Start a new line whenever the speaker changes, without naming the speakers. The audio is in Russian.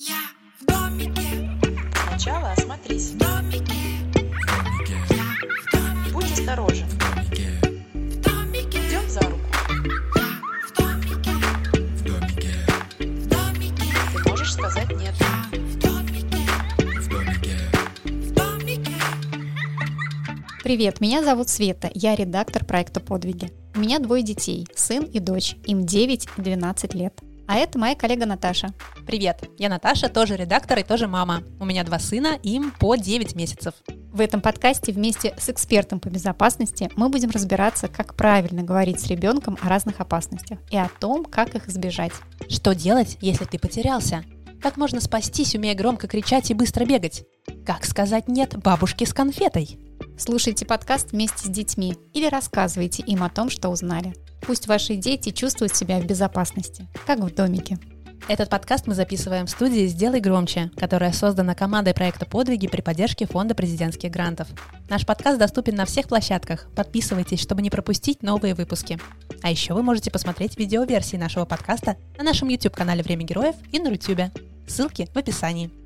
Я в домике,
Сначала осмотрись.
в домике, я в домике,
Будь осторожен.
в домике,
Идем за руку.
я в домике, в домике,
Ты можешь сказать нет.
в домике, в домике.
Привет, меня зовут Света, я редактор проекта «Подвиги». У меня двое детей, сын и дочь, им 9 и 12 лет. А это моя коллега Наташа.
Привет, я Наташа, тоже редактор и тоже мама. У меня два сына, им по 9 месяцев.
В этом подкасте вместе с экспертом по безопасности мы будем разбираться, как правильно говорить с ребенком о разных опасностях и о том, как их избежать.
Что делать, если ты потерялся? Как можно спастись, умея громко кричать и быстро бегать? Как сказать «нет» бабушке с конфетой?
Слушайте подкаст вместе с детьми или рассказывайте им о том, что узнали. Пусть ваши дети чувствуют себя в безопасности, как в домике.
Этот подкаст мы записываем в студии «Сделай громче», которая создана командой проекта «Подвиги» при поддержке Фонда президентских грантов. Наш подкаст доступен на всех площадках. Подписывайтесь, чтобы не пропустить новые выпуски. А еще вы можете посмотреть видеоверсии нашего подкаста на нашем YouTube-канале «Время героев» и на YouTube. Ссылки в описании.